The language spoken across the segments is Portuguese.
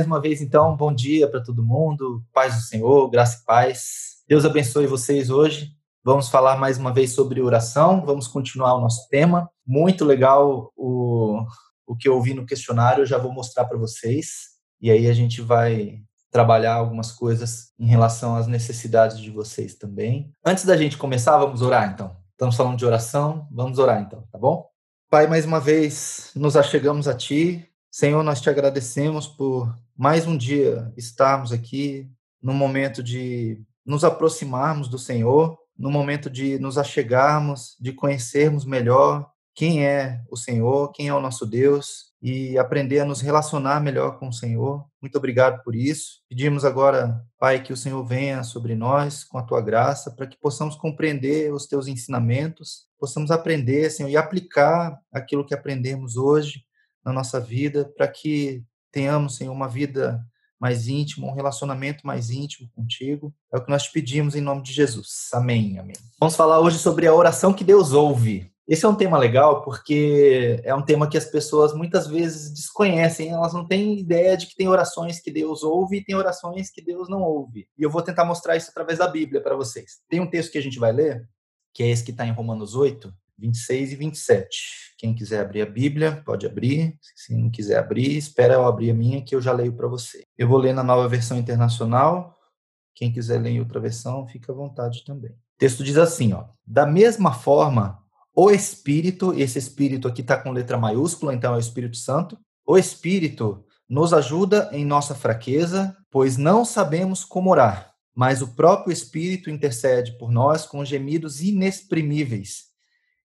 mais uma vez, então, bom dia para todo mundo, paz do Senhor, graça e paz. Deus abençoe vocês hoje. Vamos falar mais uma vez sobre oração, vamos continuar o nosso tema. Muito legal o, o que eu ouvi no questionário, eu já vou mostrar para vocês. E aí a gente vai trabalhar algumas coisas em relação às necessidades de vocês também. Antes da gente começar, vamos orar então. Estamos falando de oração, vamos orar então, tá bom? Pai, mais uma vez nos achegamos a Ti. Senhor, nós te agradecemos por mais um dia estarmos aqui no momento de nos aproximarmos do Senhor, no momento de nos achegarmos, de conhecermos melhor quem é o Senhor, quem é o nosso Deus e aprender a nos relacionar melhor com o Senhor. Muito obrigado por isso. Pedimos agora, Pai, que o Senhor venha sobre nós com a tua graça, para que possamos compreender os teus ensinamentos, possamos aprender, Senhor, e aplicar aquilo que aprendemos hoje na nossa vida, para que tenhamos, Senhor, uma vida mais íntima, um relacionamento mais íntimo contigo. É o que nós te pedimos em nome de Jesus. Amém, amém. Vamos falar hoje sobre a oração que Deus ouve. Esse é um tema legal porque é um tema que as pessoas muitas vezes desconhecem, elas não têm ideia de que tem orações que Deus ouve e tem orações que Deus não ouve. E eu vou tentar mostrar isso através da Bíblia para vocês. Tem um texto que a gente vai ler, que é esse que está em Romanos 8, 26 e 27. Quem quiser abrir a Bíblia, pode abrir. Se não quiser abrir, espera eu abrir a minha que eu já leio para você. Eu vou ler na nova versão internacional. Quem quiser ler em outra versão, fica à vontade também. O texto diz assim, ó: Da mesma forma, o Espírito, esse Espírito aqui está com letra maiúscula, então é o Espírito Santo. O Espírito nos ajuda em nossa fraqueza, pois não sabemos como orar, mas o próprio Espírito intercede por nós com gemidos inexprimíveis.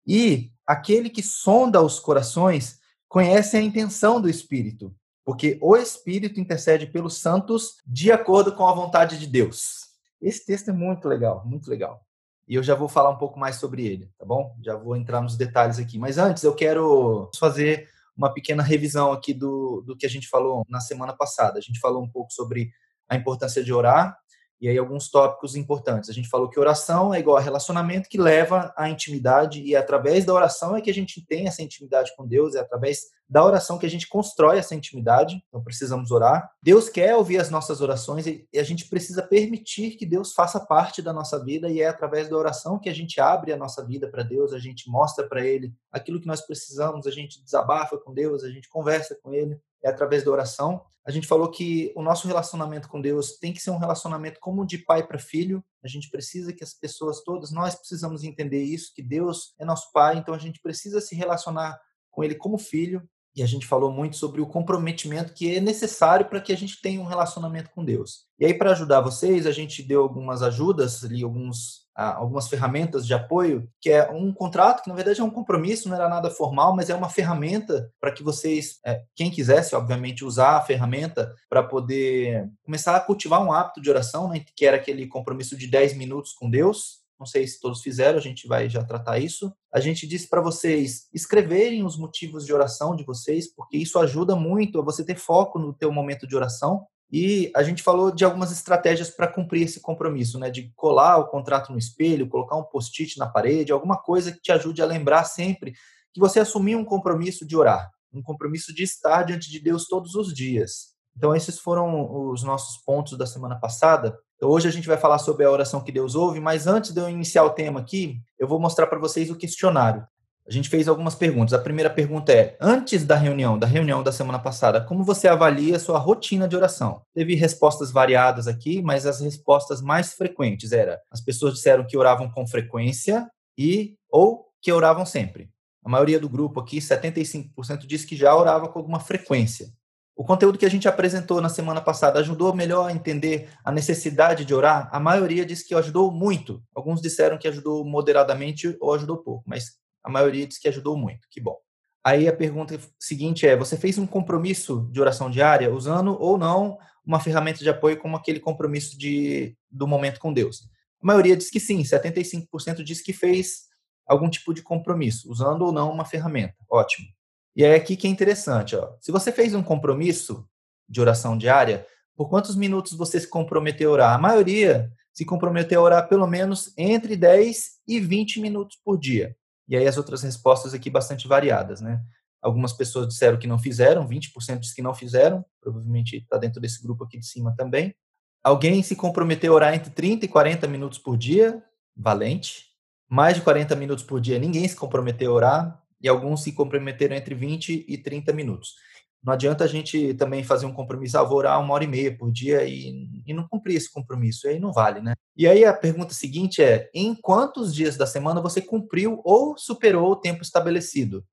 E aquele que sonda os corações conhece a intenção do Espírito, porque o Espírito intercede pelos santos de acordo com a vontade de Deus. Esse texto é muito legal, muito legal e eu já vou falar um pouco mais sobre ele, tá bom? Já vou entrar nos detalhes aqui. Mas antes, eu quero fazer uma pequena revisão aqui do, do que a gente falou na semana passada. A gente falou um pouco sobre a importância de orar, e aí alguns tópicos importantes. A gente falou que oração é igual a relacionamento que leva à intimidade e é através da oração é que a gente tem essa intimidade com Deus, é através da oração que a gente constrói essa intimidade. Então precisamos orar. Deus quer ouvir as nossas orações e a gente precisa permitir que Deus faça parte da nossa vida e é através da oração que a gente abre a nossa vida para Deus, a gente mostra para ele aquilo que nós precisamos, a gente desabafa com Deus, a gente conversa com ele é através da oração. A gente falou que o nosso relacionamento com Deus tem que ser um relacionamento como de pai para filho. A gente precisa que as pessoas todas, nós precisamos entender isso, que Deus é nosso pai, então a gente precisa se relacionar com ele como filho. E a gente falou muito sobre o comprometimento que é necessário para que a gente tenha um relacionamento com Deus. E aí, para ajudar vocês, a gente deu algumas ajudas ali, alguns algumas ferramentas de apoio, que é um contrato, que na verdade é um compromisso, não era nada formal, mas é uma ferramenta para que vocês, é, quem quisesse, obviamente, usar a ferramenta para poder começar a cultivar um hábito de oração, né, que era aquele compromisso de 10 minutos com Deus. Não sei se todos fizeram, a gente vai já tratar isso. A gente disse para vocês escreverem os motivos de oração de vocês, porque isso ajuda muito a você ter foco no teu momento de oração. E a gente falou de algumas estratégias para cumprir esse compromisso, né? De colar o contrato no espelho, colocar um post-it na parede, alguma coisa que te ajude a lembrar sempre que você assumiu um compromisso de orar, um compromisso de estar diante de Deus todos os dias. Então, esses foram os nossos pontos da semana passada. Então, hoje a gente vai falar sobre a oração que Deus ouve, mas antes de eu iniciar o tema aqui, eu vou mostrar para vocês o questionário. A gente fez algumas perguntas. A primeira pergunta é: antes da reunião, da reunião da semana passada, como você avalia a sua rotina de oração? Teve respostas variadas aqui, mas as respostas mais frequentes era: as pessoas disseram que oravam com frequência e ou que oravam sempre. A maioria do grupo aqui, 75%, disse que já orava com alguma frequência. O conteúdo que a gente apresentou na semana passada ajudou melhor a entender a necessidade de orar? A maioria disse que ajudou muito. Alguns disseram que ajudou moderadamente ou ajudou pouco, mas a maioria diz que ajudou muito. Que bom. Aí a pergunta seguinte é: você fez um compromisso de oração diária usando ou não uma ferramenta de apoio como aquele compromisso de, do momento com Deus? A maioria diz que sim, 75% diz que fez algum tipo de compromisso, usando ou não uma ferramenta. Ótimo. E aí aqui que é interessante, ó. Se você fez um compromisso de oração diária, por quantos minutos você se comprometeu a orar? A maioria se comprometeu a orar pelo menos entre 10 e 20 minutos por dia. E aí as outras respostas aqui bastante variadas, né? Algumas pessoas disseram que não fizeram, 20% disse que não fizeram, provavelmente está dentro desse grupo aqui de cima também. Alguém se comprometeu a orar entre 30 e 40 minutos por dia, valente. Mais de 40 minutos por dia, ninguém se comprometeu a orar, e alguns se comprometeram entre 20 e 30 minutos. Não adianta a gente também fazer um compromisso, ah, vou orar uma hora e meia por dia e, e não cumprir esse compromisso, aí não vale, né? E aí a pergunta seguinte é, em quantos dias da semana você cumpriu ou superou o tempo estabelecido?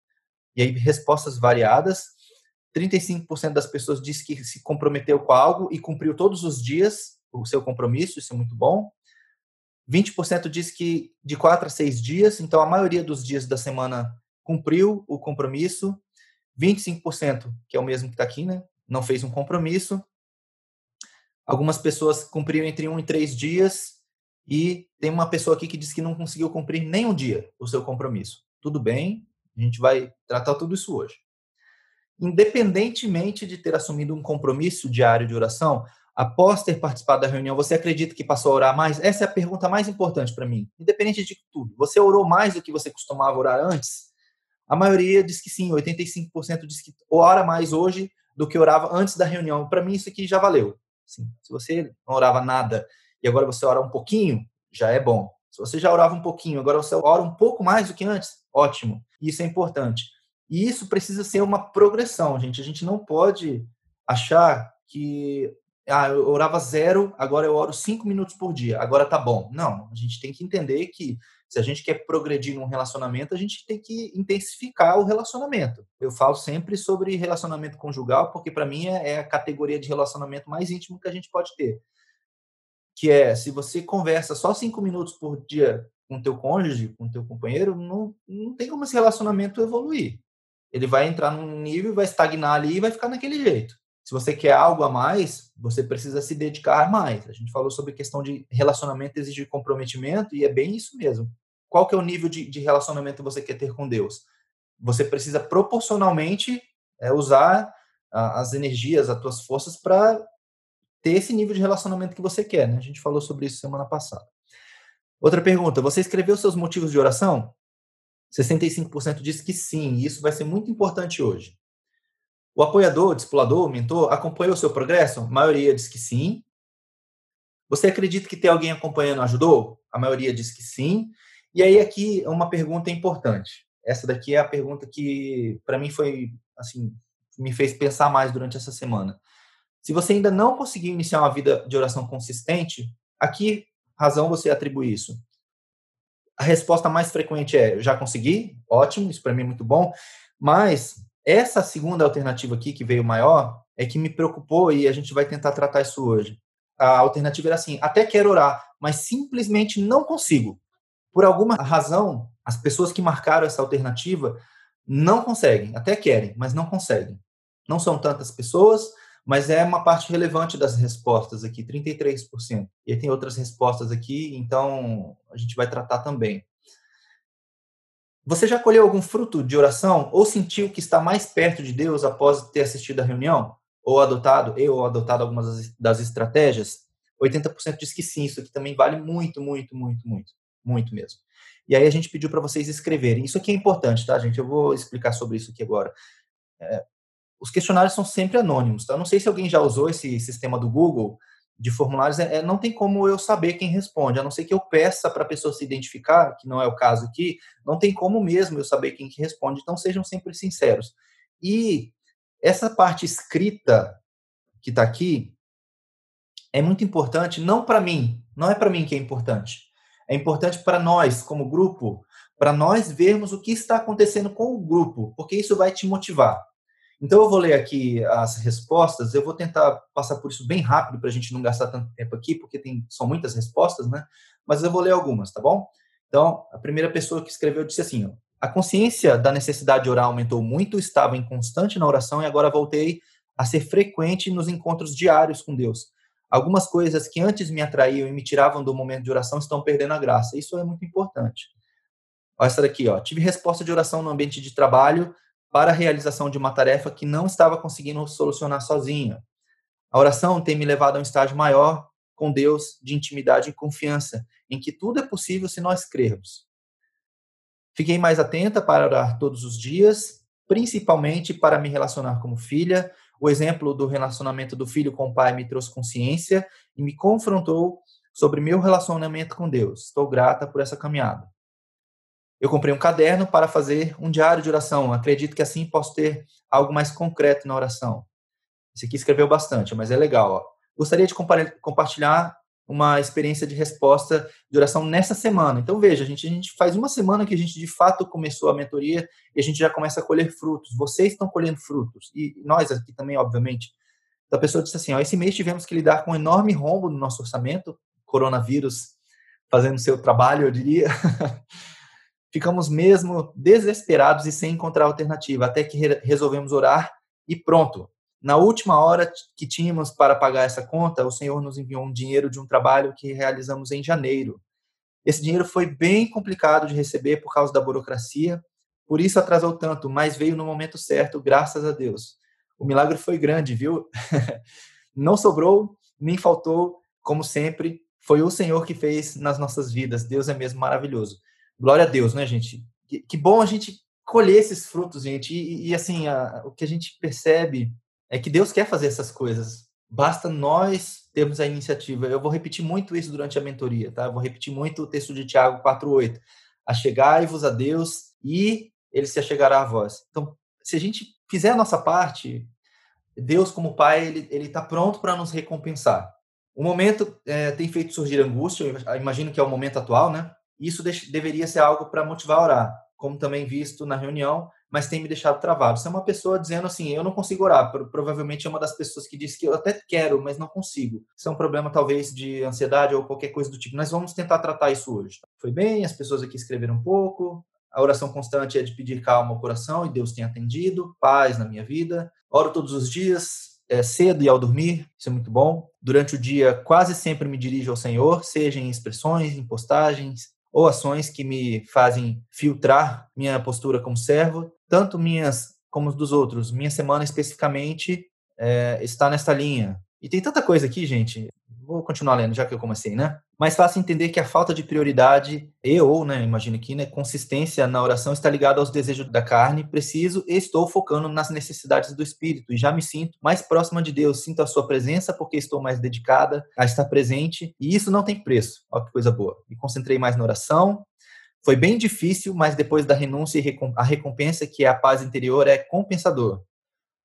E aí respostas variadas, 35% das pessoas diz que se comprometeu com algo e cumpriu todos os dias o seu compromisso, isso é muito bom. 20% diz que de 4 a 6 dias, então a maioria dos dias da semana cumpriu o compromisso. 25%, que é o mesmo que está aqui, né? Não fez um compromisso. Algumas pessoas cumpriram entre um e três dias. E tem uma pessoa aqui que disse que não conseguiu cumprir nem um dia o seu compromisso. Tudo bem, a gente vai tratar tudo isso hoje. Independentemente de ter assumido um compromisso diário de oração, após ter participado da reunião, você acredita que passou a orar mais? Essa é a pergunta mais importante para mim. Independente de tudo, você orou mais do que você costumava orar antes? A maioria diz que sim, 85% diz que ora mais hoje do que orava antes da reunião. Para mim, isso aqui já valeu. Assim, se você não orava nada e agora você ora um pouquinho, já é bom. Se você já orava um pouquinho, agora você ora um pouco mais do que antes, ótimo. Isso é importante. E isso precisa ser uma progressão, gente. A gente não pode achar que ah, eu orava zero, agora eu oro cinco minutos por dia, agora tá bom. Não, a gente tem que entender que se a gente quer progredir num relacionamento, a gente tem que intensificar o relacionamento. Eu falo sempre sobre relacionamento conjugal, porque para mim é, é a categoria de relacionamento mais íntimo que a gente pode ter. Que é, se você conversa só cinco minutos por dia com teu cônjuge, com teu companheiro, não, não tem como esse relacionamento evoluir. Ele vai entrar num nível, vai estagnar ali e vai ficar naquele jeito. Se você quer algo a mais, você precisa se dedicar mais. A gente falou sobre questão de relacionamento exigir comprometimento e é bem isso mesmo qual que é o nível de, de relacionamento que você quer ter com Deus? Você precisa proporcionalmente é, usar a, as energias, as tuas forças para ter esse nível de relacionamento que você quer. Né? A gente falou sobre isso semana passada. Outra pergunta: você escreveu seus motivos de oração? 65% diz que sim, e isso vai ser muito importante hoje. O apoiador, o discipulador, o mentor, acompanhou o seu progresso? A maioria diz que sim. Você acredita que ter alguém acompanhando ajudou? A maioria diz que sim. E aí aqui é uma pergunta importante. Essa daqui é a pergunta que para mim foi assim, me fez pensar mais durante essa semana. Se você ainda não conseguiu iniciar uma vida de oração consistente, aqui razão você atribui isso? A resposta mais frequente é: já consegui, ótimo, isso para mim é muito bom. Mas essa segunda alternativa aqui, que veio maior, é que me preocupou e a gente vai tentar tratar isso hoje. A alternativa era assim: até quero orar, mas simplesmente não consigo. Por alguma razão, as pessoas que marcaram essa alternativa não conseguem, até querem, mas não conseguem. Não são tantas pessoas, mas é uma parte relevante das respostas aqui, 33%. E aí tem outras respostas aqui, então a gente vai tratar também. Você já colheu algum fruto de oração ou sentiu que está mais perto de Deus após ter assistido a reunião? Ou adotado, eu ou adotado algumas das estratégias? 80% diz que sim, isso aqui também vale muito, muito, muito, muito muito mesmo. E aí a gente pediu para vocês escreverem. Isso aqui é importante, tá, gente? Eu vou explicar sobre isso aqui agora. É, os questionários são sempre anônimos, tá? Eu não sei se alguém já usou esse sistema do Google de formulários, é, é não tem como eu saber quem responde, a não ser que eu peça para a pessoa se identificar, que não é o caso aqui, não tem como mesmo eu saber quem que responde, então sejam sempre sinceros. E essa parte escrita que está aqui é muito importante, não para mim, não é para mim que é importante é importante para nós, como grupo, para nós vermos o que está acontecendo com o grupo, porque isso vai te motivar. Então, eu vou ler aqui as respostas, eu vou tentar passar por isso bem rápido para a gente não gastar tanto tempo aqui, porque tem, são muitas respostas, né? Mas eu vou ler algumas, tá bom? Então, a primeira pessoa que escreveu disse assim: ó, a consciência da necessidade de orar aumentou muito, estava em constante na oração e agora voltei a ser frequente nos encontros diários com Deus algumas coisas que antes me atraíam e me tiravam do momento de oração estão perdendo a graça. Isso é muito importante. Olha essa daqui, ó. Tive resposta de oração no ambiente de trabalho para a realização de uma tarefa que não estava conseguindo solucionar sozinha. A oração tem me levado a um estágio maior com Deus de intimidade e confiança, em que tudo é possível se nós crermos. Fiquei mais atenta para orar todos os dias, principalmente para me relacionar como filha. O exemplo do relacionamento do filho com o pai me trouxe consciência e me confrontou sobre meu relacionamento com Deus. Estou grata por essa caminhada. Eu comprei um caderno para fazer um diário de oração. Acredito que assim posso ter algo mais concreto na oração. Esse aqui escreveu bastante, mas é legal. Ó. Gostaria de compartilhar uma experiência de resposta de oração nessa semana. Então, veja, a gente, a gente faz uma semana que a gente de fato começou a mentoria e a gente já começa a colher frutos. Vocês estão colhendo frutos. E nós aqui também, obviamente. Então, a pessoa disse assim: ó, esse mês tivemos que lidar com um enorme rombo no nosso orçamento, coronavírus fazendo seu trabalho, eu diria. Ficamos mesmo desesperados e sem encontrar alternativa, até que re resolvemos orar e pronto. Na última hora que tínhamos para pagar essa conta, o Senhor nos enviou um dinheiro de um trabalho que realizamos em janeiro. Esse dinheiro foi bem complicado de receber por causa da burocracia, por isso atrasou tanto, mas veio no momento certo, graças a Deus. O milagre foi grande, viu? Não sobrou, nem faltou, como sempre, foi o Senhor que fez nas nossas vidas. Deus é mesmo maravilhoso. Glória a Deus, né, gente? Que, bom a gente colher esses frutos, gente. E, e assim, a, o que a gente percebe é que Deus quer fazer essas coisas. Basta nós termos a iniciativa. Eu vou repetir muito isso durante a mentoria, tá? Eu vou repetir muito o texto de Tiago 4:8. Achegai-vos a Deus e ele se achegará a vós. Então, se a gente fizer a nossa parte, Deus como Pai, ele ele está pronto para nos recompensar. O momento é, tem feito surgir angústia, eu imagino que é o momento atual, né? Isso deveria ser algo para motivar a orar, como também visto na reunião, mas tem me deixado travado. Você é uma pessoa dizendo assim, eu não consigo orar. Provavelmente é uma das pessoas que diz que eu até quero, mas não consigo. Isso é um problema talvez de ansiedade ou qualquer coisa do tipo. Nós vamos tentar tratar isso hoje. Foi bem, as pessoas aqui escreveram um pouco. A oração constante é de pedir calma ao coração e Deus tem atendido, paz na minha vida. Oro todos os dias, é, cedo e ao dormir, isso é muito bom. Durante o dia, quase sempre me dirijo ao Senhor, seja em expressões, em postagens, ou ações que me fazem filtrar minha postura como servo, tanto minhas como dos outros. Minha semana especificamente é, está nesta linha. E tem tanta coisa aqui, gente. Vou continuar lendo, já que eu comecei, né? Mais fácil entender que a falta de prioridade e ou, né, imagino que, né, consistência na oração está ligada aos desejos da carne. Preciso e estou focando nas necessidades do espírito e já me sinto mais próxima de Deus. Sinto a sua presença porque estou mais dedicada a estar presente e isso não tem preço. Olha que coisa boa. Me concentrei mais na oração. Foi bem difícil, mas depois da renúncia a recompensa que é a paz interior é compensador.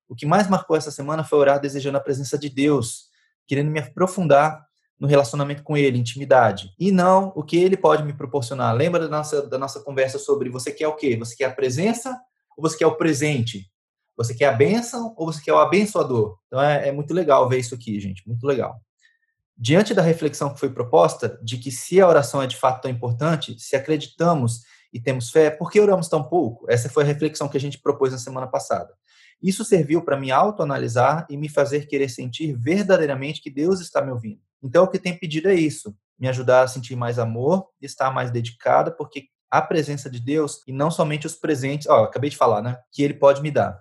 O que mais marcou essa semana foi orar desejando a presença de Deus querendo me aprofundar no relacionamento com ele, intimidade. E não o que ele pode me proporcionar. Lembra da nossa, da nossa conversa sobre você quer o quê? Você quer a presença ou você quer o presente? Você quer a bênção ou você quer o abençoador? Então é, é muito legal ver isso aqui, gente. Muito legal. Diante da reflexão que foi proposta, de que se a oração é de fato tão importante, se acreditamos e temos fé, por que oramos tão pouco? Essa foi a reflexão que a gente propôs na semana passada. Isso serviu para me autoanalisar e me fazer querer sentir verdadeiramente que Deus está me ouvindo. Então, o que tem pedido é isso: me ajudar a sentir mais amor, estar mais dedicada, porque a presença de Deus e não somente os presentes, ó, acabei de falar, né? Que Ele pode me dar.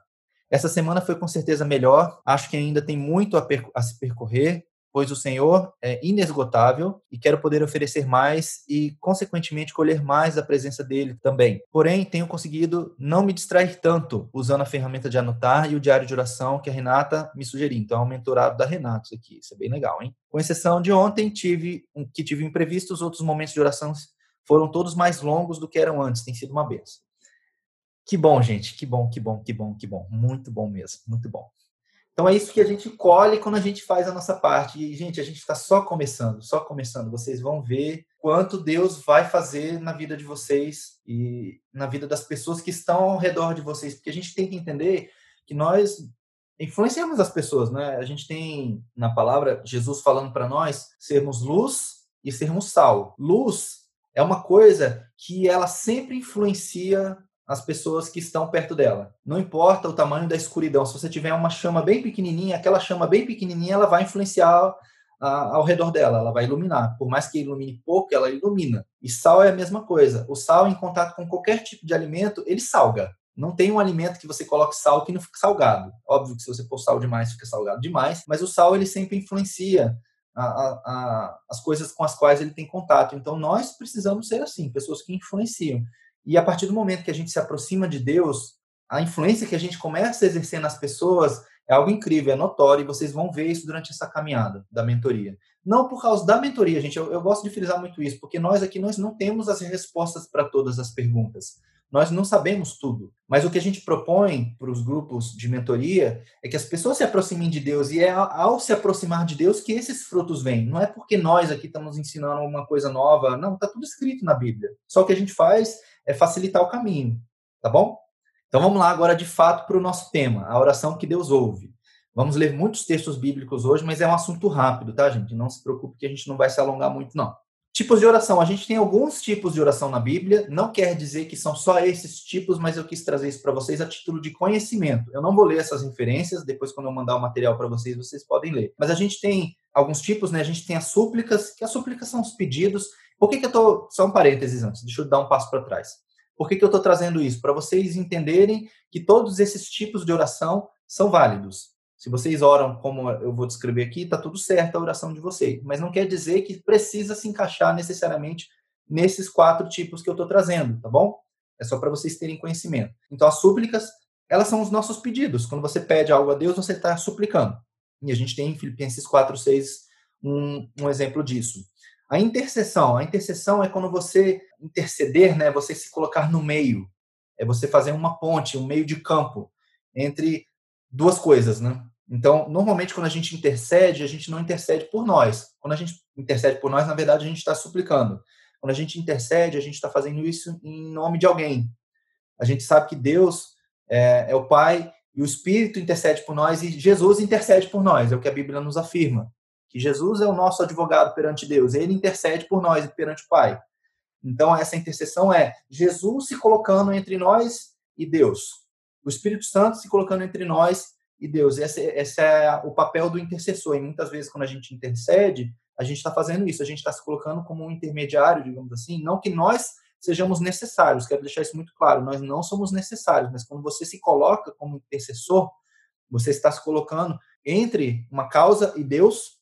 Essa semana foi com certeza melhor. Acho que ainda tem muito a, a se percorrer, pois o Senhor é inesgotável e quero poder oferecer mais e, consequentemente, colher mais da presença dele também. Porém, tenho conseguido não me distrair tanto usando a ferramenta de anotar e o diário de oração que a Renata me sugeriu. Então, é um mentorado da Renata, isso aqui. Isso é bem legal, hein? Com exceção de ontem, tive que tive imprevistos, outros momentos de oração foram todos mais longos do que eram antes. Tem sido uma benção. Que bom, gente. Que bom, que bom, que bom, que bom. Muito bom mesmo. Muito bom. Então é isso que a gente colhe quando a gente faz a nossa parte. E, gente, a gente está só começando, só começando. Vocês vão ver quanto Deus vai fazer na vida de vocês e na vida das pessoas que estão ao redor de vocês. Porque a gente tem que entender que nós influenciamos as pessoas, né? A gente tem na palavra Jesus falando para nós sermos luz e sermos sal. Luz é uma coisa que ela sempre influencia as pessoas que estão perto dela. Não importa o tamanho da escuridão, se você tiver uma chama bem pequenininha, aquela chama bem pequenininha, ela vai influenciar a, ao redor dela, ela vai iluminar. Por mais que ilumine pouco, ela ilumina. E sal é a mesma coisa. O sal, em contato com qualquer tipo de alimento, ele salga. Não tem um alimento que você coloque sal que não fique salgado. Óbvio que se você pôr sal demais, fica salgado demais, mas o sal ele sempre influencia a, a, as coisas com as quais ele tem contato. Então nós precisamos ser assim, pessoas que influenciam. E a partir do momento que a gente se aproxima de Deus, a influência que a gente começa a exercer nas pessoas é algo incrível, é notório, e vocês vão ver isso durante essa caminhada da mentoria. Não por causa da mentoria, gente, eu, eu gosto de frisar muito isso, porque nós aqui nós não temos as respostas para todas as perguntas. Nós não sabemos tudo, mas o que a gente propõe para os grupos de mentoria é que as pessoas se aproximem de Deus e é ao se aproximar de Deus que esses frutos vêm. Não é porque nós aqui estamos ensinando uma coisa nova, não, está tudo escrito na Bíblia. Só que a gente faz é facilitar o caminho, tá bom? Então vamos lá agora de fato para o nosso tema, a oração que Deus ouve. Vamos ler muitos textos bíblicos hoje, mas é um assunto rápido, tá, gente? Não se preocupe que a gente não vai se alongar muito, não. Tipos de oração. A gente tem alguns tipos de oração na Bíblia. Não quer dizer que são só esses tipos, mas eu quis trazer isso para vocês a título de conhecimento. Eu não vou ler essas referências. Depois, quando eu mandar o material para vocês, vocês podem ler. Mas a gente tem alguns tipos, né? A gente tem as súplicas, que as súplicas são os pedidos. Por que, que eu tô. Só um parênteses antes, deixa eu dar um passo para trás. Por que, que eu estou trazendo isso? Para vocês entenderem que todos esses tipos de oração são válidos. Se vocês oram como eu vou descrever aqui, está tudo certo a oração de vocês. Mas não quer dizer que precisa se encaixar necessariamente nesses quatro tipos que eu estou trazendo, tá bom? É só para vocês terem conhecimento. Então, as súplicas, elas são os nossos pedidos. Quando você pede algo a Deus, você está suplicando. E a gente tem em Filipenses 4, 6 um, um exemplo disso. A intercessão. A intercessão é quando você interceder, né? Você se colocar no meio. É você fazer uma ponte, um meio de campo entre duas coisas, né? Então, normalmente, quando a gente intercede, a gente não intercede por nós. Quando a gente intercede por nós, na verdade, a gente está suplicando. Quando a gente intercede, a gente está fazendo isso em nome de alguém. A gente sabe que Deus é, é, o Pai e o Espírito intercede por nós e Jesus intercede por nós. É o que a Bíblia nos afirma que Jesus é o nosso advogado perante Deus, ele intercede por nós perante o Pai. Então, essa intercessão é Jesus se colocando entre nós e Deus, o Espírito Santo se colocando entre nós e Deus. Esse, esse é o papel do intercessor. E muitas vezes, quando a gente intercede, a gente está fazendo isso, a gente está se colocando como um intermediário, digamos assim. Não que nós sejamos necessários, quero deixar isso muito claro, nós não somos necessários, mas quando você se coloca como intercessor, você está se colocando entre uma causa e Deus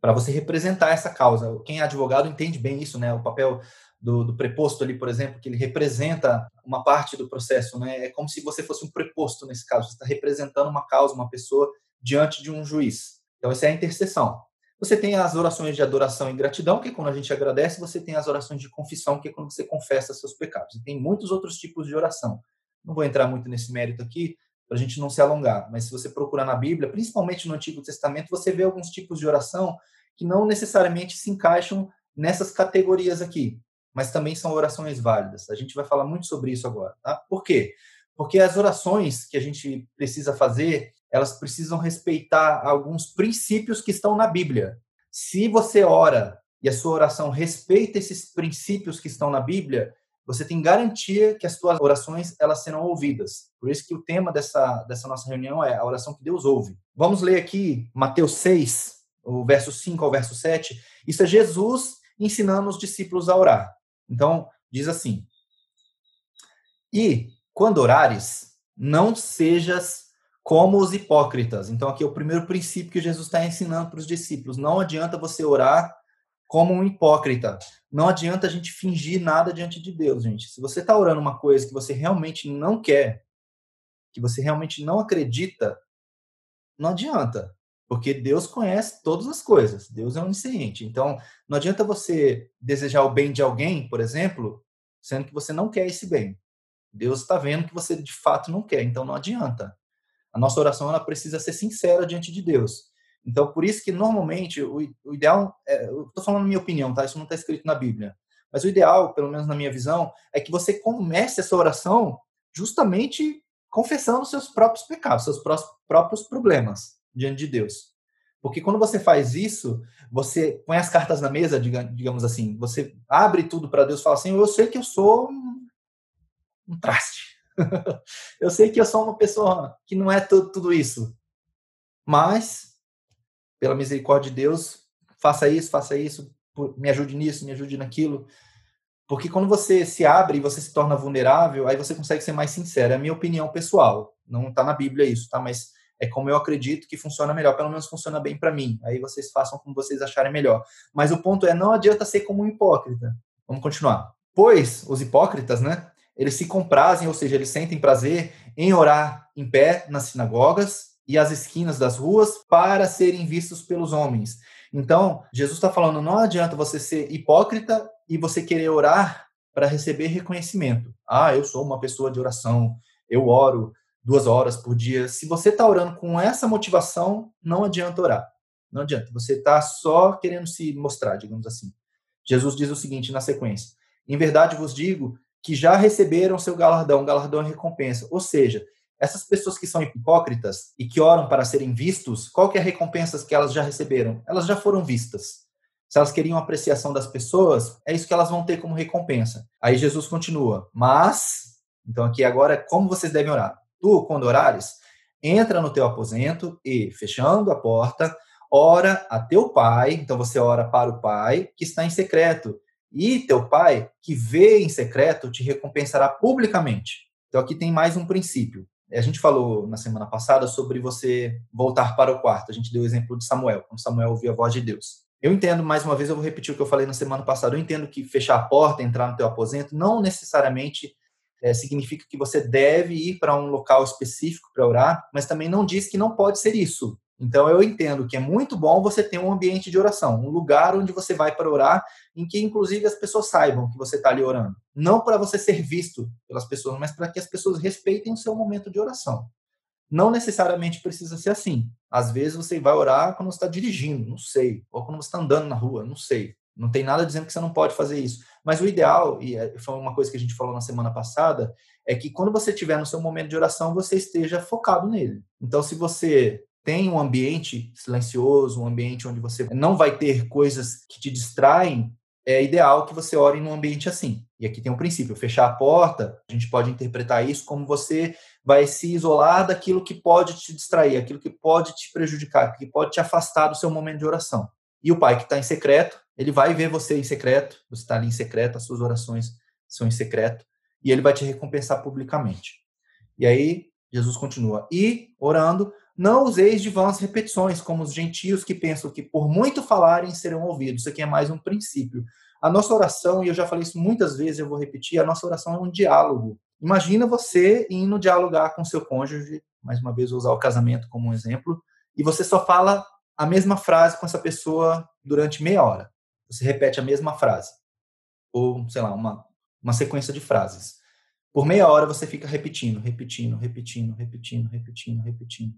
para você representar essa causa. Quem é advogado entende bem isso, né? O papel do, do, preposto ali, por exemplo, que ele representa uma parte do processo, né? É como se você fosse um preposto nesse caso. Você está representando uma causa, uma pessoa diante de um juiz. Então, essa é a intercessão. Você tem as orações de adoração e gratidão, que é quando a gente agradece. Você tem as orações de confissão, que é quando você confessa seus pecados. E tem muitos outros tipos de oração. Não vou entrar muito nesse mérito aqui, para a gente não se alongar. Mas se você procurar na Bíblia, principalmente no Antigo Testamento, você vê alguns tipos de oração que não necessariamente se encaixam nessas categorias aqui, mas também são orações válidas. A gente vai falar muito sobre isso agora, tá? Por quê? Porque as orações que a gente precisa fazer, elas precisam respeitar alguns princípios que estão na Bíblia. Se você ora e a sua oração respeita esses princípios que estão na Bíblia, você tem garantia que as suas orações elas serão ouvidas. Por isso que o tema dessa, dessa nossa reunião é a oração que Deus ouve. Vamos ler aqui Mateus 6, o verso 5 ao verso 7. Isso é Jesus ensinando os discípulos a orar. Então, diz assim: E quando orares, não sejas como os hipócritas. Então, aqui é o primeiro princípio que Jesus está ensinando para os discípulos. Não adianta você orar como um hipócrita. Não adianta a gente fingir nada diante de Deus, gente. Se você está orando uma coisa que você realmente não quer, que você realmente não acredita, não adianta. Porque Deus conhece todas as coisas. Deus é onisciente. Então, não adianta você desejar o bem de alguém, por exemplo, sendo que você não quer esse bem. Deus está vendo que você de fato não quer. Então, não adianta. A nossa oração ela precisa ser sincera diante de Deus. Então, por isso que normalmente o, o ideal, é, eu estou falando minha opinião, tá? Isso não está escrito na Bíblia. Mas o ideal, pelo menos na minha visão, é que você comece essa oração justamente confessando seus próprios pecados, seus próprios problemas diante de Deus. Porque quando você faz isso, você põe as cartas na mesa, digamos assim, você abre tudo para Deus e fala assim: Eu sei que eu sou um traste. eu sei que eu sou uma pessoa que não é tudo isso. Mas pela misericórdia de Deus, faça isso, faça isso, me ajude nisso, me ajude naquilo. Porque quando você se abre e você se torna vulnerável, aí você consegue ser mais sincero. É a minha opinião pessoal. Não está na Bíblia isso, tá? Mas é como eu acredito que funciona melhor. Pelo menos funciona bem para mim. Aí vocês façam como vocês acharem melhor. Mas o ponto é, não adianta ser como um hipócrita. Vamos continuar. Pois os hipócritas, né? eles se comprazem, ou seja, eles sentem prazer em orar em pé nas sinagogas e às esquinas das ruas para serem vistos pelos homens. Então, Jesus está falando: não adianta você ser hipócrita e você querer orar para receber reconhecimento. Ah, eu sou uma pessoa de oração, eu oro duas horas por dia. Se você está orando com essa motivação, não adianta orar. Não adianta. Você está só querendo se mostrar, digamos assim. Jesus diz o seguinte na sequência: Em verdade vos digo que já receberam seu galardão, galardão e recompensa. Ou seja, essas pessoas que são hipócritas e que oram para serem vistos, qual que é a recompensa que elas já receberam? Elas já foram vistas. Se elas queriam apreciação das pessoas, é isso que elas vão ter como recompensa. Aí Jesus continua, mas, então aqui agora, como vocês devem orar? Tu, quando orares, entra no teu aposento e, fechando a porta, ora a teu pai, então você ora para o pai que está em secreto, e teu pai, que vê em secreto, te recompensará publicamente. Então aqui tem mais um princípio. A gente falou na semana passada sobre você voltar para o quarto. A gente deu o exemplo de Samuel, quando Samuel ouviu a voz de Deus. Eu entendo, mais uma vez, eu vou repetir o que eu falei na semana passada. Eu entendo que fechar a porta, entrar no teu aposento, não necessariamente é, significa que você deve ir para um local específico para orar, mas também não diz que não pode ser isso. Então eu entendo que é muito bom você ter um ambiente de oração, um lugar onde você vai para orar, em que inclusive as pessoas saibam que você está ali orando. Não para você ser visto pelas pessoas, mas para que as pessoas respeitem o seu momento de oração. Não necessariamente precisa ser assim. Às vezes você vai orar quando está dirigindo, não sei, ou quando você está andando na rua, não sei. Não tem nada dizendo que você não pode fazer isso. Mas o ideal, e é, foi uma coisa que a gente falou na semana passada, é que quando você estiver no seu momento de oração, você esteja focado nele. Então, se você tem um ambiente silencioso, um ambiente onde você não vai ter coisas que te distraem, é ideal que você ore num ambiente assim. E aqui tem um princípio: fechar a porta, a gente pode interpretar isso como você vai se isolar daquilo que pode te distrair, aquilo que pode te prejudicar, que pode te afastar do seu momento de oração. E o pai que está em secreto, ele vai ver você em secreto, você está ali em secreto, as suas orações são em secreto, e ele vai te recompensar publicamente. E aí, Jesus continua: e orando, não useis de vãs repetições, como os gentios que pensam que por muito falarem serão ouvidos. Isso aqui é mais um princípio. A nossa oração, e eu já falei isso muitas vezes, eu vou repetir, a nossa oração é um diálogo. Imagina você indo dialogar com seu cônjuge, mais uma vez vou usar o casamento como um exemplo, e você só fala a mesma frase com essa pessoa durante meia hora. Você repete a mesma frase. Ou, sei lá, uma, uma sequência de frases. Por meia hora você fica repetindo, repetindo, repetindo, repetindo, repetindo, repetindo.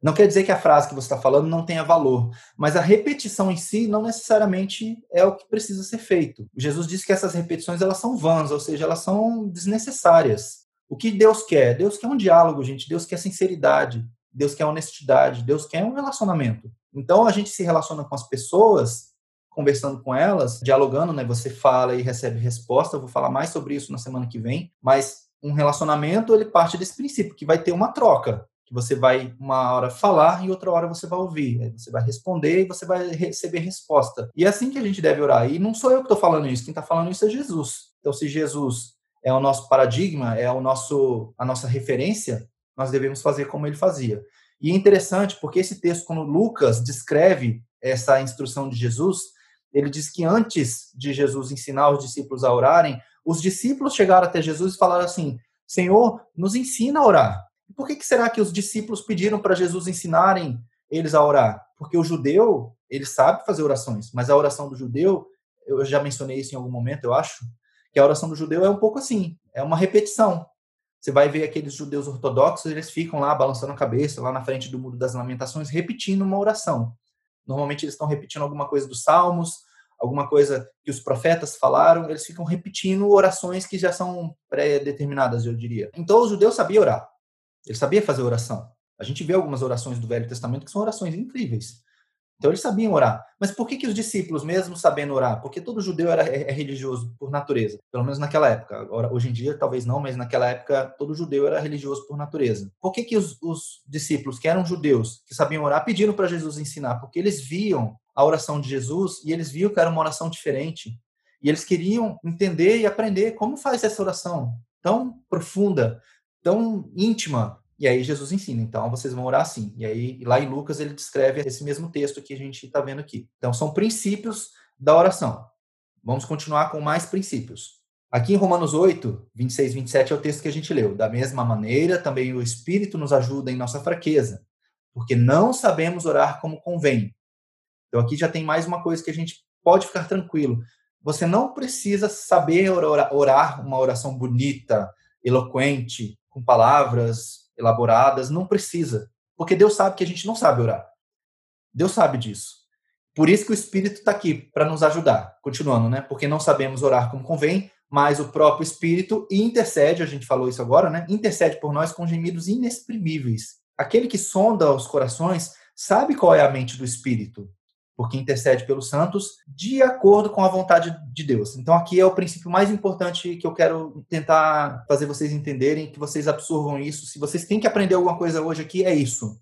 Não quer dizer que a frase que você está falando não tenha valor, mas a repetição em si não necessariamente é o que precisa ser feito. Jesus disse que essas repetições elas são vãs, ou seja, elas são desnecessárias. O que Deus quer? Deus quer um diálogo, gente. Deus quer sinceridade. Deus quer honestidade. Deus quer um relacionamento. Então a gente se relaciona com as pessoas, conversando com elas, dialogando, né? Você fala e recebe resposta. Eu vou falar mais sobre isso na semana que vem. Mas um relacionamento ele parte desse princípio que vai ter uma troca que você vai uma hora falar e outra hora você vai ouvir. Aí você vai responder e você vai receber resposta. E é assim que a gente deve orar. E não sou eu que estou falando isso, quem está falando isso é Jesus. Então, se Jesus é o nosso paradigma, é o nosso, a nossa referência, nós devemos fazer como ele fazia. E é interessante porque esse texto, quando Lucas descreve essa instrução de Jesus, ele diz que antes de Jesus ensinar os discípulos a orarem, os discípulos chegaram até Jesus e falaram assim: Senhor, nos ensina a orar. Por que, que será que os discípulos pediram para Jesus ensinarem eles a orar? Porque o judeu, ele sabe fazer orações, mas a oração do judeu, eu já mencionei isso em algum momento, eu acho, que a oração do judeu é um pouco assim, é uma repetição. Você vai ver aqueles judeus ortodoxos, eles ficam lá balançando a cabeça, lá na frente do muro das lamentações, repetindo uma oração. Normalmente eles estão repetindo alguma coisa dos salmos, alguma coisa que os profetas falaram, eles ficam repetindo orações que já são pré-determinadas, eu diria. Então os judeus sabiam orar. Ele sabia fazer oração. A gente vê algumas orações do Velho Testamento que são orações incríveis. Então eles sabiam orar. Mas por que, que os discípulos, mesmo sabendo orar? Porque todo judeu era é, é religioso por natureza, pelo menos naquela época. Agora, hoje em dia, talvez não, mas naquela época todo judeu era religioso por natureza. Por que, que os, os discípulos, que eram judeus, que sabiam orar, pediram para Jesus ensinar? Porque eles viam a oração de Jesus e eles viam que era uma oração diferente. E eles queriam entender e aprender como faz essa oração tão profunda, tão íntima. E aí Jesus ensina, então vocês vão orar assim. E aí lá em Lucas ele descreve esse mesmo texto que a gente está vendo aqui. Então são princípios da oração. Vamos continuar com mais princípios. Aqui em Romanos 8, 26 27 é o texto que a gente leu. Da mesma maneira, também o Espírito nos ajuda em nossa fraqueza, porque não sabemos orar como convém. Então aqui já tem mais uma coisa que a gente pode ficar tranquilo. Você não precisa saber orar uma oração bonita, eloquente, com palavras elaboradas, não precisa. Porque Deus sabe que a gente não sabe orar. Deus sabe disso. Por isso que o Espírito está aqui, para nos ajudar. Continuando, né? Porque não sabemos orar como convém, mas o próprio Espírito intercede, a gente falou isso agora, né? Intercede por nós com gemidos inexprimíveis. Aquele que sonda os corações sabe qual é a mente do Espírito, porque intercede pelos santos de acordo com a vontade de Deus. Então aqui é o princípio mais importante que eu quero tentar fazer vocês entenderem, que vocês absorvam isso. Se vocês têm que aprender alguma coisa hoje aqui, é isso.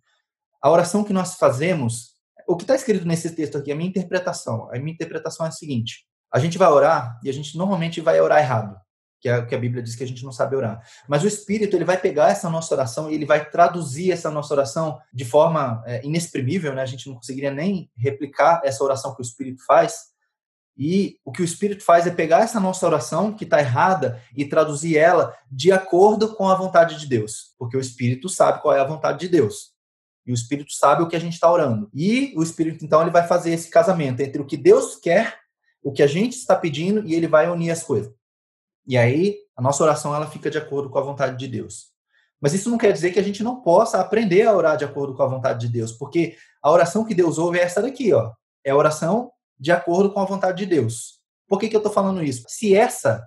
A oração que nós fazemos o que está escrito nesse texto aqui, a minha interpretação, a minha interpretação é a seguinte: a gente vai orar e a gente normalmente vai orar errado, que o que a Bíblia diz que a gente não sabe orar. Mas o Espírito ele vai pegar essa nossa oração e ele vai traduzir essa nossa oração de forma é, inexprimível, né? A gente não conseguiria nem replicar essa oração que o Espírito faz. E o que o Espírito faz é pegar essa nossa oração que está errada e traduzir ela de acordo com a vontade de Deus, porque o Espírito sabe qual é a vontade de Deus. E o Espírito sabe o que a gente está orando. E o Espírito, então, ele vai fazer esse casamento entre o que Deus quer, o que a gente está pedindo, e ele vai unir as coisas. E aí, a nossa oração ela fica de acordo com a vontade de Deus. Mas isso não quer dizer que a gente não possa aprender a orar de acordo com a vontade de Deus, porque a oração que Deus ouve é essa daqui, ó. É a oração de acordo com a vontade de Deus. Por que, que eu estou falando isso? Se essa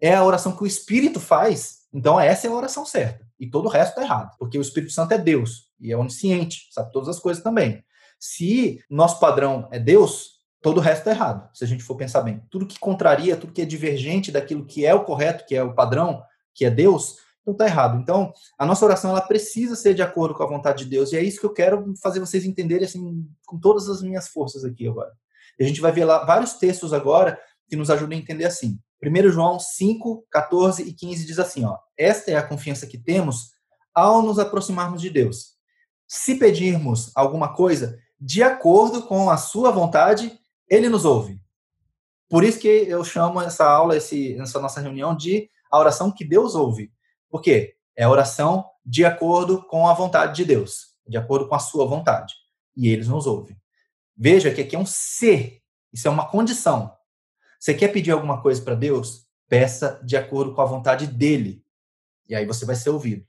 é a oração que o Espírito faz, então essa é a oração certa. E todo o resto está errado, porque o Espírito Santo é Deus e é onisciente, sabe todas as coisas também. Se nosso padrão é Deus, todo o resto está errado, se a gente for pensar bem. Tudo que contraria, tudo que é divergente daquilo que é o correto, que é o padrão, que é Deus, então está errado. Então, a nossa oração ela precisa ser de acordo com a vontade de Deus, e é isso que eu quero fazer vocês entenderem assim, com todas as minhas forças aqui agora. E a gente vai ver lá vários textos agora que nos ajudam a entender assim. 1 João 5, 14 e 15 diz assim: ó, Esta é a confiança que temos ao nos aproximarmos de Deus se pedirmos alguma coisa de acordo com a sua vontade, ele nos ouve. Por isso que eu chamo essa aula, esse, essa nossa reunião de a oração que Deus ouve. Por quê? É a oração de acordo com a vontade de Deus, de acordo com a sua vontade. E eles nos ouvem. Veja que aqui é um ser, isso é uma condição. Você quer pedir alguma coisa para Deus? Peça de acordo com a vontade dele. E aí você vai ser ouvido.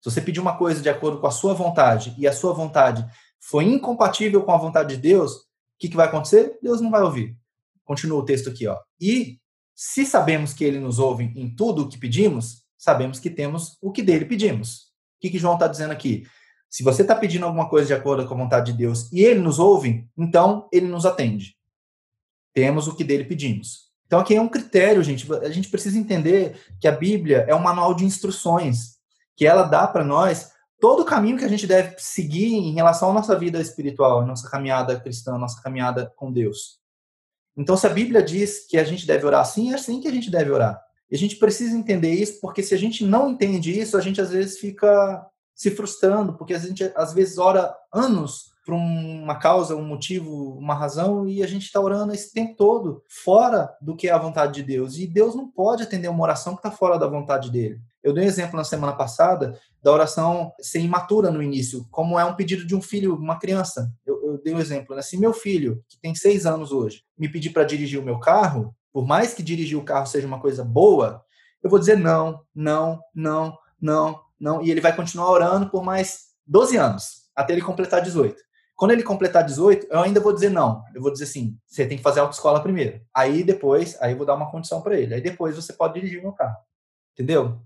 Se você pedir uma coisa de acordo com a sua vontade e a sua vontade foi incompatível com a vontade de Deus, que, que vai acontecer? Deus não vai ouvir. Continua o texto aqui, ó. E se sabemos que ele nos ouve em tudo o que pedimos, sabemos que temos o que dele pedimos. O que, que João está dizendo aqui? Se você está pedindo alguma coisa de acordo com a vontade de Deus e ele nos ouve, então ele nos atende. Temos o que dele pedimos. Então aqui é um critério, gente. A gente precisa entender que a Bíblia é um manual de instruções que ela dá para nós todo o caminho que a gente deve seguir em relação à nossa vida espiritual, nossa caminhada cristã, nossa caminhada com Deus. Então, se a Bíblia diz que a gente deve orar assim, é assim que a gente deve orar. E a gente precisa entender isso, porque se a gente não entende isso, a gente às vezes fica se frustrando, porque a gente às vezes ora anos por uma causa, um motivo, uma razão, e a gente está orando esse tempo todo fora do que é a vontade de Deus. E Deus não pode atender uma oração que está fora da vontade dele. Eu dei um exemplo na semana passada da oração ser imatura no início, como é um pedido de um filho, uma criança. Eu, eu dei um exemplo, né? Se meu filho, que tem seis anos hoje, me pedir para dirigir o meu carro, por mais que dirigir o carro seja uma coisa boa, eu vou dizer não, não, não, não, não, e ele vai continuar orando por mais 12 anos, até ele completar 18. Quando ele completar 18, eu ainda vou dizer não. Eu vou dizer assim, você tem que fazer autoescola primeiro. Aí depois, aí eu vou dar uma condição para ele. Aí depois você pode dirigir meu carro. Entendeu?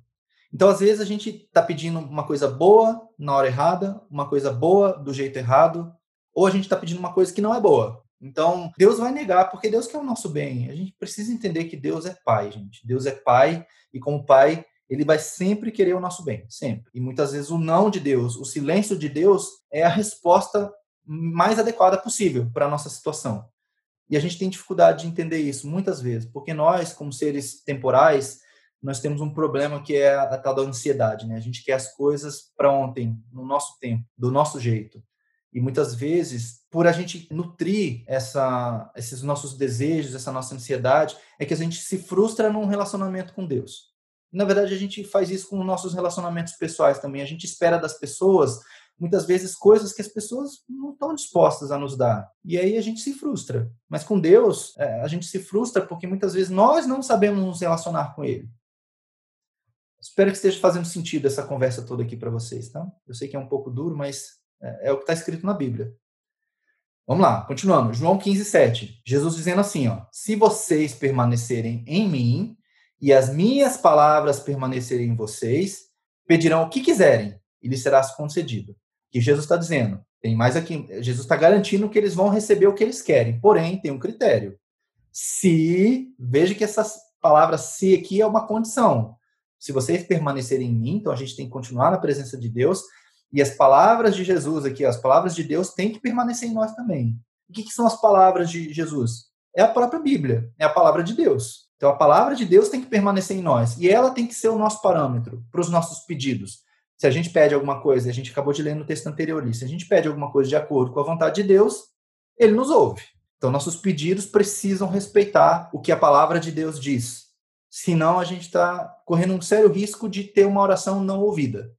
Então, às vezes, a gente está pedindo uma coisa boa na hora errada, uma coisa boa do jeito errado, ou a gente está pedindo uma coisa que não é boa. Então, Deus vai negar, porque Deus quer o nosso bem. A gente precisa entender que Deus é Pai, gente. Deus é Pai, e como Pai, Ele vai sempre querer o nosso bem, sempre. E muitas vezes o não de Deus, o silêncio de Deus, é a resposta mais adequada possível para a nossa situação. E a gente tem dificuldade de entender isso muitas vezes, porque nós, como seres temporais, nós temos um problema que é a, tal da ansiedade, né? A gente quer as coisas para ontem, no nosso tempo, do nosso jeito. E muitas vezes, por a gente nutrir essa, esses nossos desejos, essa nossa ansiedade, é que a gente se frustra num relacionamento com Deus. Na verdade, a gente faz isso com nossos relacionamentos pessoais também. A gente espera das pessoas, muitas vezes, coisas que as pessoas não estão dispostas a nos dar. E aí a gente se frustra. Mas com Deus, é, a gente se frustra porque muitas vezes nós não sabemos nos relacionar com Ele. Espero que esteja fazendo sentido essa conversa toda aqui para vocês, tá? Eu sei que é um pouco duro, mas é, é o que está escrito na Bíblia. Vamos lá, continuando. João 15, 7. Jesus dizendo assim, ó. Se vocês permanecerem em mim e as minhas palavras permanecerem em vocês, pedirão o que quiserem e lhes será concedido. Que Jesus está dizendo. Tem mais aqui. Jesus está garantindo que eles vão receber o que eles querem. Porém, tem um critério. Se, veja que essa palavra se aqui é uma condição. Se vocês permanecerem em mim, então a gente tem que continuar na presença de Deus, e as palavras de Jesus aqui, as palavras de Deus têm que permanecer em nós também. O que, que são as palavras de Jesus? É a própria Bíblia, é a palavra de Deus. Então a palavra de Deus tem que permanecer em nós e ela tem que ser o nosso parâmetro para os nossos pedidos. Se a gente pede alguma coisa, a gente acabou de ler no texto anterior se a gente pede alguma coisa de acordo com a vontade de Deus, ele nos ouve. Então nossos pedidos precisam respeitar o que a palavra de Deus diz. Senão a gente está correndo um sério risco de ter uma oração não ouvida.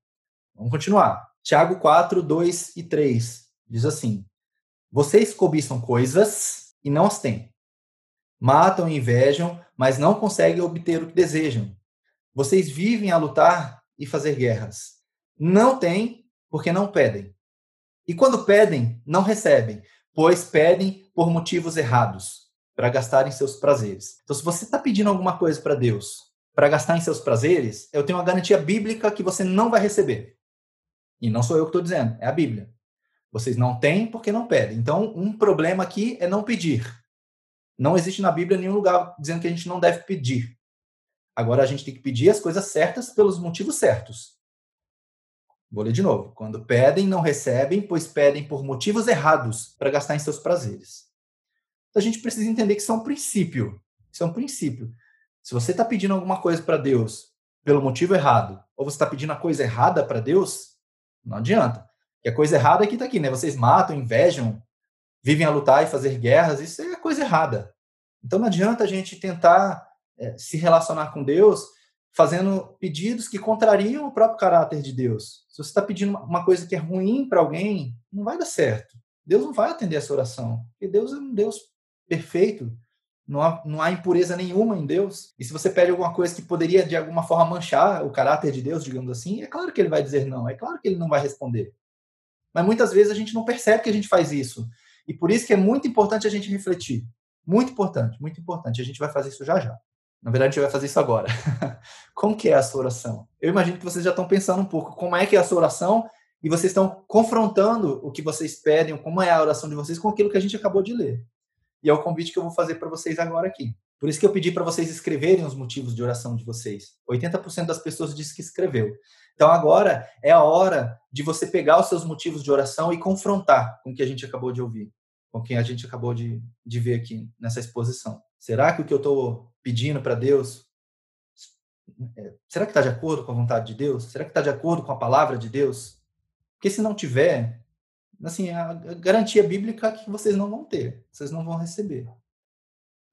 Vamos continuar. Tiago 4, 2 e 3 diz assim: Vocês cobiçam coisas e não as têm. Matam e invejam, mas não conseguem obter o que desejam. Vocês vivem a lutar e fazer guerras. Não têm porque não pedem. E quando pedem, não recebem, pois pedem por motivos errados, para gastar em seus prazeres. Então, se você está pedindo alguma coisa para Deus, para gastar em seus prazeres, eu tenho uma garantia bíblica que você não vai receber. E não sou eu que estou dizendo, é a Bíblia. Vocês não têm porque não pedem. Então, um problema aqui é não pedir. Não existe na Bíblia nenhum lugar dizendo que a gente não deve pedir. Agora a gente tem que pedir as coisas certas pelos motivos certos. Vou ler de novo. Quando pedem, não recebem, pois pedem por motivos errados para gastar em seus prazeres. Então a gente precisa entender que isso é um princípio. Isso é um princípio. Se você está pedindo alguma coisa para Deus pelo motivo errado, ou você está pedindo a coisa errada para Deus, não adianta. Que a coisa errada é que está aqui, né? Vocês matam, invejam, vivem a lutar e fazer guerras, isso é coisa errada. Então não adianta a gente tentar é, se relacionar com Deus fazendo pedidos que contrariam o próprio caráter de Deus. Se você está pedindo uma coisa que é ruim para alguém, não vai dar certo. Deus não vai atender essa oração, porque Deus é um Deus perfeito. Não há, não há impureza nenhuma em Deus. E se você pede alguma coisa que poderia, de alguma forma, manchar o caráter de Deus, digamos assim, é claro que ele vai dizer não, é claro que ele não vai responder. Mas muitas vezes a gente não percebe que a gente faz isso. E por isso que é muito importante a gente refletir. Muito importante, muito importante. A gente vai fazer isso já já. Na verdade, a gente vai fazer isso agora. como que é a sua oração? Eu imagino que vocês já estão pensando um pouco como é que é a sua oração e vocês estão confrontando o que vocês pedem, como é a oração de vocês com aquilo que a gente acabou de ler. E é o convite que eu vou fazer para vocês agora aqui. Por isso que eu pedi para vocês escreverem os motivos de oração de vocês. 80% das pessoas disse que escreveu. Então agora é a hora de você pegar os seus motivos de oração e confrontar com o que a gente acabou de ouvir, com o que a gente acabou de, de ver aqui nessa exposição. Será que o que eu estou pedindo para Deus, é, será que está de acordo com a vontade de Deus? Será que está de acordo com a palavra de Deus? Porque se não tiver, assim, a garantia bíblica que vocês não vão ter, vocês não vão receber.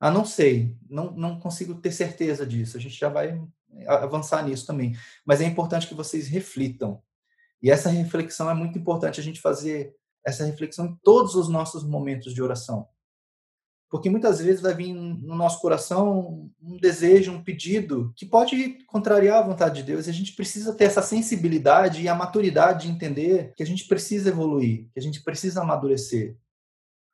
Ah, não sei, não, não consigo ter certeza disso. A gente já vai avançar nisso também. Mas é importante que vocês reflitam. E essa reflexão é muito importante a gente fazer essa reflexão em todos os nossos momentos de oração. Porque muitas vezes vai vir no nosso coração um desejo, um pedido que pode contrariar a vontade de Deus. E a gente precisa ter essa sensibilidade e a maturidade de entender que a gente precisa evoluir, que a gente precisa amadurecer.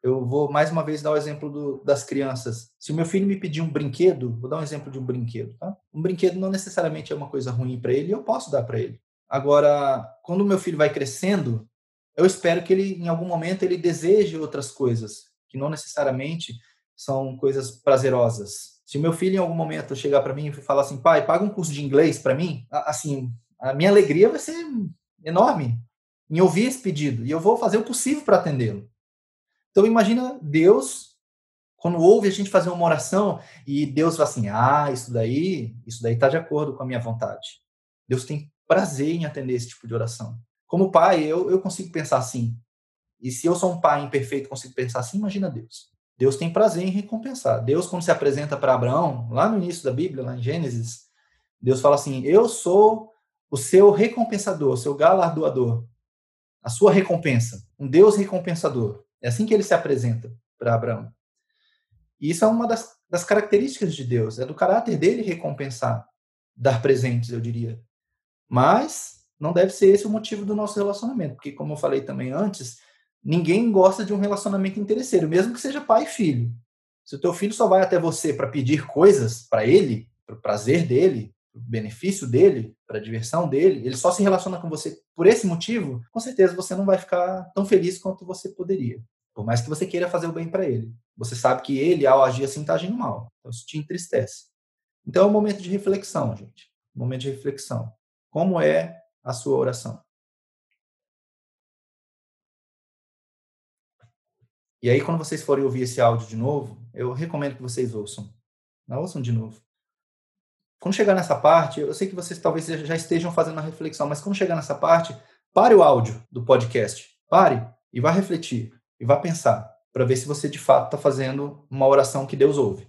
Eu vou mais uma vez dar o exemplo do, das crianças. Se o meu filho me pedir um brinquedo, vou dar um exemplo de um brinquedo, tá? Um brinquedo não necessariamente é uma coisa ruim para ele, eu posso dar para ele. Agora, quando o meu filho vai crescendo, eu espero que ele, em algum momento, ele deseje outras coisas que não necessariamente são coisas prazerosas. Se meu filho em algum momento chegar para mim e falar assim, pai, paga um curso de inglês para mim, assim, a minha alegria vai ser enorme em ouvir esse pedido e eu vou fazer o possível para atendê-lo. Então imagina Deus quando ouve a gente fazer uma oração e Deus fala assim, ah, isso daí, isso daí está de acordo com a minha vontade. Deus tem prazer em atender esse tipo de oração. Como pai, eu, eu consigo pensar assim, E se eu sou um pai imperfeito, consigo pensar assim, imagina Deus. Deus tem prazer em recompensar. Deus, quando se apresenta para Abraão, lá no início da Bíblia, lá em Gênesis, Deus fala assim: Eu sou o seu recompensador, o seu galardoador, a sua recompensa, um Deus recompensador. É assim que ele se apresenta para Abraão. E isso é uma das, das características de Deus, é do caráter dele recompensar, dar presentes, eu diria. Mas não deve ser esse o motivo do nosso relacionamento, porque, como eu falei também antes, ninguém gosta de um relacionamento interesseiro, mesmo que seja pai e filho. Se o teu filho só vai até você para pedir coisas para ele, para o prazer dele, para o benefício dele, para a diversão dele, ele só se relaciona com você por esse motivo, com certeza você não vai ficar tão feliz quanto você poderia. Por mais que você queira fazer o bem para ele. Você sabe que ele, ao agir assim, está agindo mal. Então isso te entristece. Então é um momento de reflexão, gente. Um momento de reflexão. Como é a sua oração? E aí, quando vocês forem ouvir esse áudio de novo, eu recomendo que vocês ouçam. Não ouçam de novo. Quando chegar nessa parte, eu sei que vocês talvez já estejam fazendo a reflexão, mas quando chegar nessa parte, pare o áudio do podcast. Pare e vá refletir. E vá pensar. Para ver se você de fato está fazendo uma oração que Deus ouve.